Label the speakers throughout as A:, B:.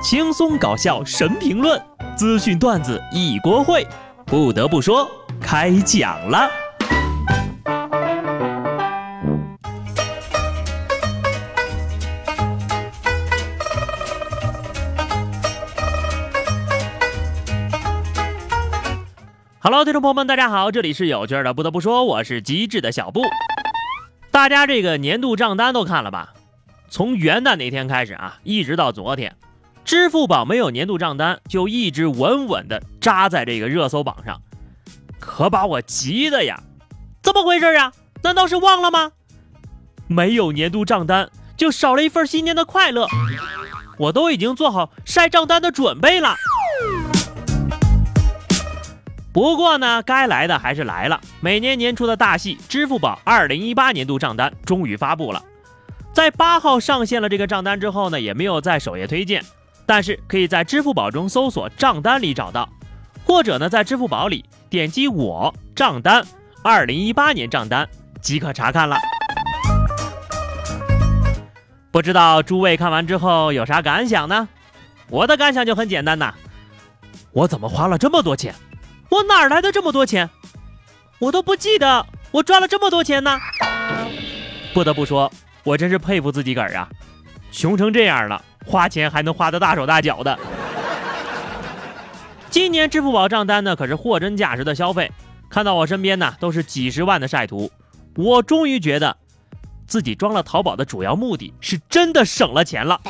A: 轻松搞笑神评论，资讯段子一锅烩。不得不说，开讲了。Hello，听众朋友们，大家好，这里是有趣的。不得不说，我是机智的小布。大家这个年度账单都看了吧？从元旦那天开始啊，一直到昨天，支付宝没有年度账单，就一直稳稳的扎在这个热搜榜上，可把我急的呀！怎么回事啊？难道是忘了吗？没有年度账单，就少了一份新年的快乐。我都已经做好晒账单的准备了。不过呢，该来的还是来了。每年年初的大戏，支付宝二零一八年度账单终于发布了。在八号上线了这个账单之后呢，也没有在首页推荐，但是可以在支付宝中搜索账单里找到，或者呢在支付宝里点击我账单二零一八年账单即可查看了。不知道诸位看完之后有啥感想呢？我的感想就很简单呐，我怎么花了这么多钱？我哪来的这么多钱？我都不记得我赚了这么多钱呢。不得不说。我真是佩服自己个儿啊！穷成这样了，花钱还能花得大手大脚的。今年支付宝账单呢，可是货真价实的消费。看到我身边呢，都是几十万的晒图，我终于觉得自己装了淘宝的主要目的是真的省了钱了。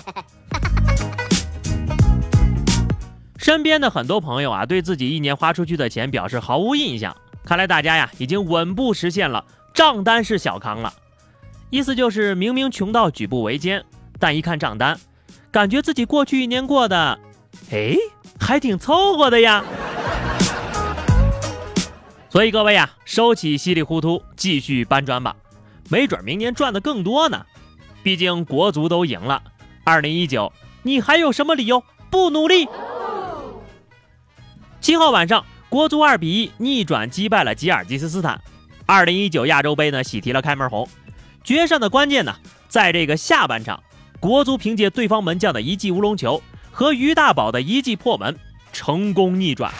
A: 身边的很多朋友啊，对自己一年花出去的钱表示毫无印象。看来大家呀，已经稳步实现了账单式小康了。意思就是明明穷到举步维艰，但一看账单，感觉自己过去一年过的，哎，还挺凑合的呀。所以各位呀，收起稀里糊涂，继续搬砖吧，没准明年赚的更多呢。毕竟国足都赢了，二零一九，你还有什么理由不努力？七号晚上，国足二比一逆转击败了吉尔吉斯斯坦，二零一九亚洲杯呢喜提了开门红。决胜的关键呢，在这个下半场，国足凭借对方门将的一记乌龙球和于大宝的一记破门，成功逆转。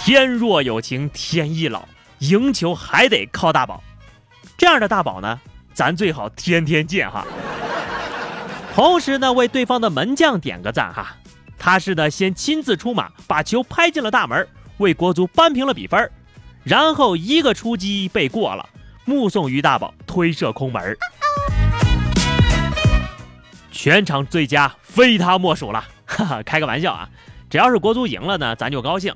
A: 天若有情天亦老，赢球还得靠大宝。这样的大宝呢，咱最好天天见哈。同时呢，为对方的门将点个赞哈，他是呢先亲自出马，把球拍进了大门，为国足扳平了比分，然后一个出击被过了。目送于大宝推射空门，全场最佳非他莫属了。哈哈，开个玩笑啊！只要是国足赢了呢，咱就高兴。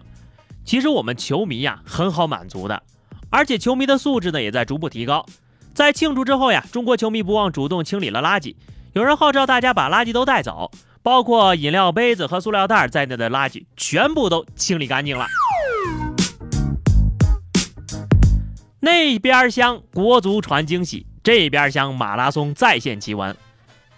A: 其实我们球迷呀，很好满足的，而且球迷的素质呢，也在逐步提高。在庆祝之后呀，中国球迷不忘主动清理了垃圾，有人号召大家把垃圾都带走，包括饮料杯子和塑料袋在内的垃圾全部都清理干净了。那边厢国足传惊喜，这边厢马拉松再现奇闻。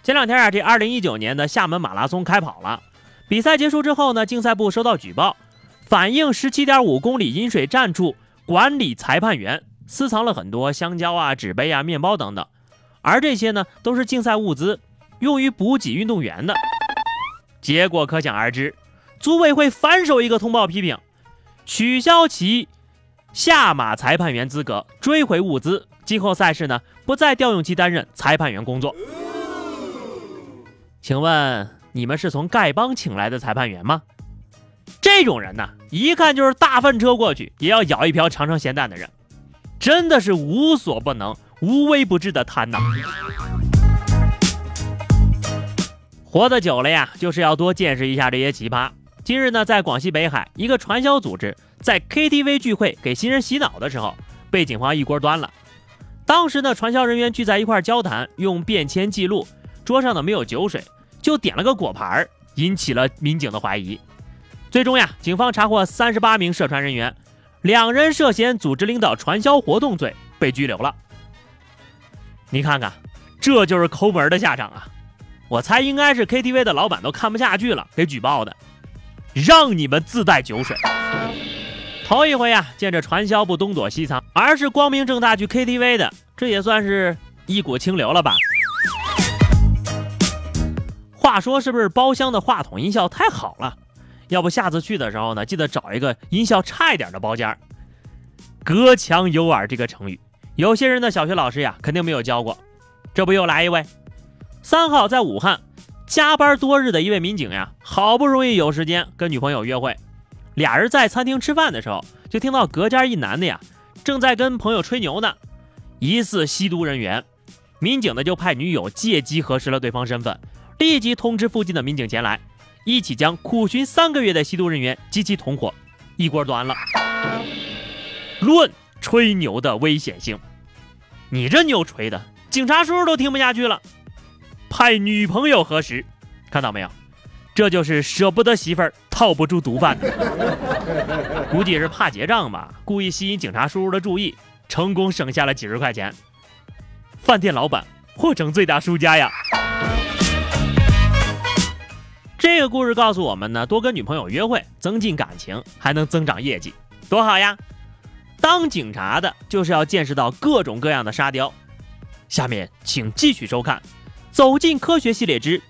A: 前两天啊，这二零一九年的厦门马拉松开跑了。比赛结束之后呢，竞赛部收到举报，反映十七点五公里饮水站处管理裁判员私藏了很多香蕉啊、纸杯啊、面包等等，而这些呢都是竞赛物资，用于补给运动员的。结果可想而知，组委会反手一个通报批评，取消其。下马裁判员资格，追回物资，今后赛事呢不再调用其担任裁判员工作。请问你们是从丐帮请来的裁判员吗？这种人呢，一看就是大粪车过去也要舀一瓢尝尝咸淡的人，真的是无所不能、无微不至的贪呐！活得久了呀，就是要多见识一下这些奇葩。今日呢，在广西北海，一个传销组织。在 KTV 聚会给新人洗脑的时候，被警方一锅端了。当时呢，传销人员聚在一块交谈，用便签记录，桌上呢没有酒水，就点了个果盘，引起了民警的怀疑。最终呀，警方查获三十八名涉传人员，两人涉嫌组织领导传销活动罪被拘留了。你看看，这就是抠门的下场啊！我猜应该是 KTV 的老板都看不下去了，给举报的，让你们自带酒水。头一回呀，见着传销不东躲西藏，而是光明正大去 KTV 的，这也算是一股清流了吧？话说是不是包厢的话筒音效太好了？要不下次去的时候呢，记得找一个音效差一点的包间。隔墙有耳这个成语，有些人的小学老师呀肯定没有教过。这不又来一位？三号在武汉加班多日的一位民警呀，好不容易有时间跟女朋友约会，俩人在餐厅吃饭的时候，就听到隔间一男的呀正在跟朋友吹牛呢，疑似吸毒人员。民警呢就派女友借机核实了对方身份，立即通知附近的民警前来，一起将苦寻三个月的吸毒人员及其同伙一锅端了。论吹牛的危险性，你这牛吹的，警察叔叔都听不下去了，派女朋友核实，看到没有？这就是舍不得媳妇儿套不住毒贩，估计是怕结账吧，故意吸引警察叔叔的注意，成功省下了几十块钱。饭店老板或成最大输家呀！这个故事告诉我们呢，多跟女朋友约会，增进感情，还能增长业绩，多好呀！当警察的就是要见识到各种各样的沙雕。下面请继续收看《走进科学系列之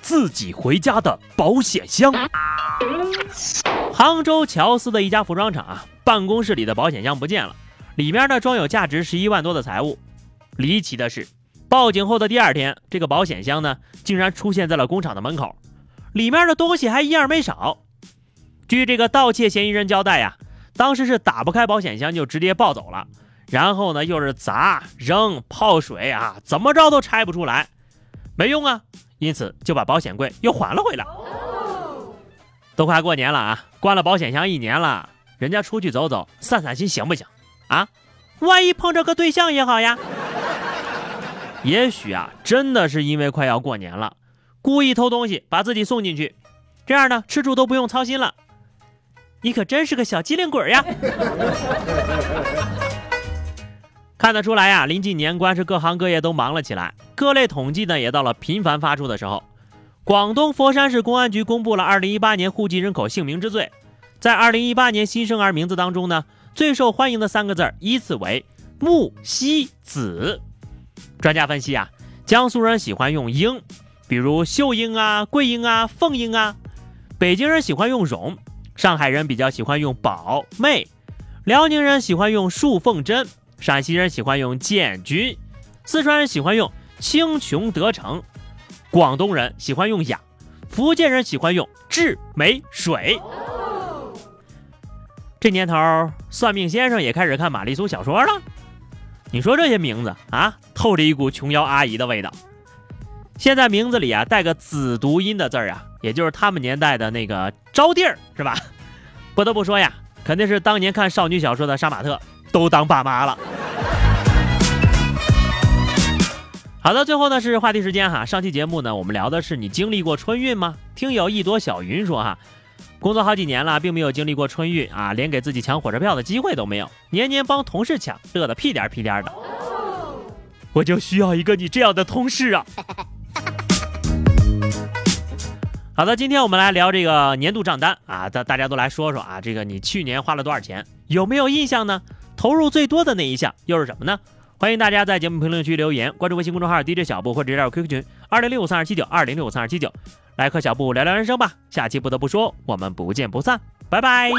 A: 自己回家的保险箱》。杭州乔司的一家服装厂啊，办公室里的保险箱不见了，里面呢装有价值十一万多的财物。离奇的是，报警后的第二天，这个保险箱呢，竟然出现在了工厂的门口，里面的东西还一样没少。据这个盗窃嫌疑人交代呀，当时是打不开保险箱就直接抱走了，然后呢又是砸、扔、泡水啊，怎么着都拆不出来，没用啊，因此就把保险柜又还了回来。都快过年了啊，关了保险箱一年了，人家出去走走、散散心行不行？啊，万一碰着个对象也好呀。也许啊，真的是因为快要过年了，故意偷东西把自己送进去，这样呢，吃住都不用操心了。你可真是个小机灵鬼呀！看得出来呀，临近年关是各行各业都忙了起来，各类统计呢也到了频繁发出的时候。广东佛山市公安局公布了2018年户籍人口姓名之最，在2018年新生儿名字当中呢，最受欢迎的三个字依次为木、西、子。专家分析啊，江苏人喜欢用英，比如秀英啊、桂英啊、凤英啊；北京人喜欢用荣，上海人比较喜欢用宝、妹，辽宁人喜欢用树、凤、珍，陕西人喜欢用建军，四川人喜欢用青琼得成，广东人喜欢用雅，福建人喜欢用智美水。这年头，算命先生也开始看玛丽苏小说了。你说这些名字啊，透着一股琼瑶阿姨的味道。现在名字里啊带个子读音的字儿啊，也就是他们年代的那个招弟儿，是吧？不得不说呀，肯定是当年看少女小说的杀马特都当爸妈了。好的，最后呢是话题时间哈。上期节目呢，我们聊的是你经历过春运吗？听友一朵小云说哈。工作好几年了，并没有经历过春运啊，连给自己抢火车票的机会都没有，年年帮同事抢，乐得屁颠屁颠的。我就需要一个你这样的同事啊！好的，今天我们来聊这个年度账单啊，大大家都来说说啊，这个你去年花了多少钱，有没有印象呢？投入最多的那一项又是什么呢？欢迎大家在节目评论区留言，关注微信公众号 DJ 小布或者加入 QQ 群二零六五三二七九二零六五三二七九。来和小布聊聊人生吧，下期不得不说，我们不见不散，拜拜。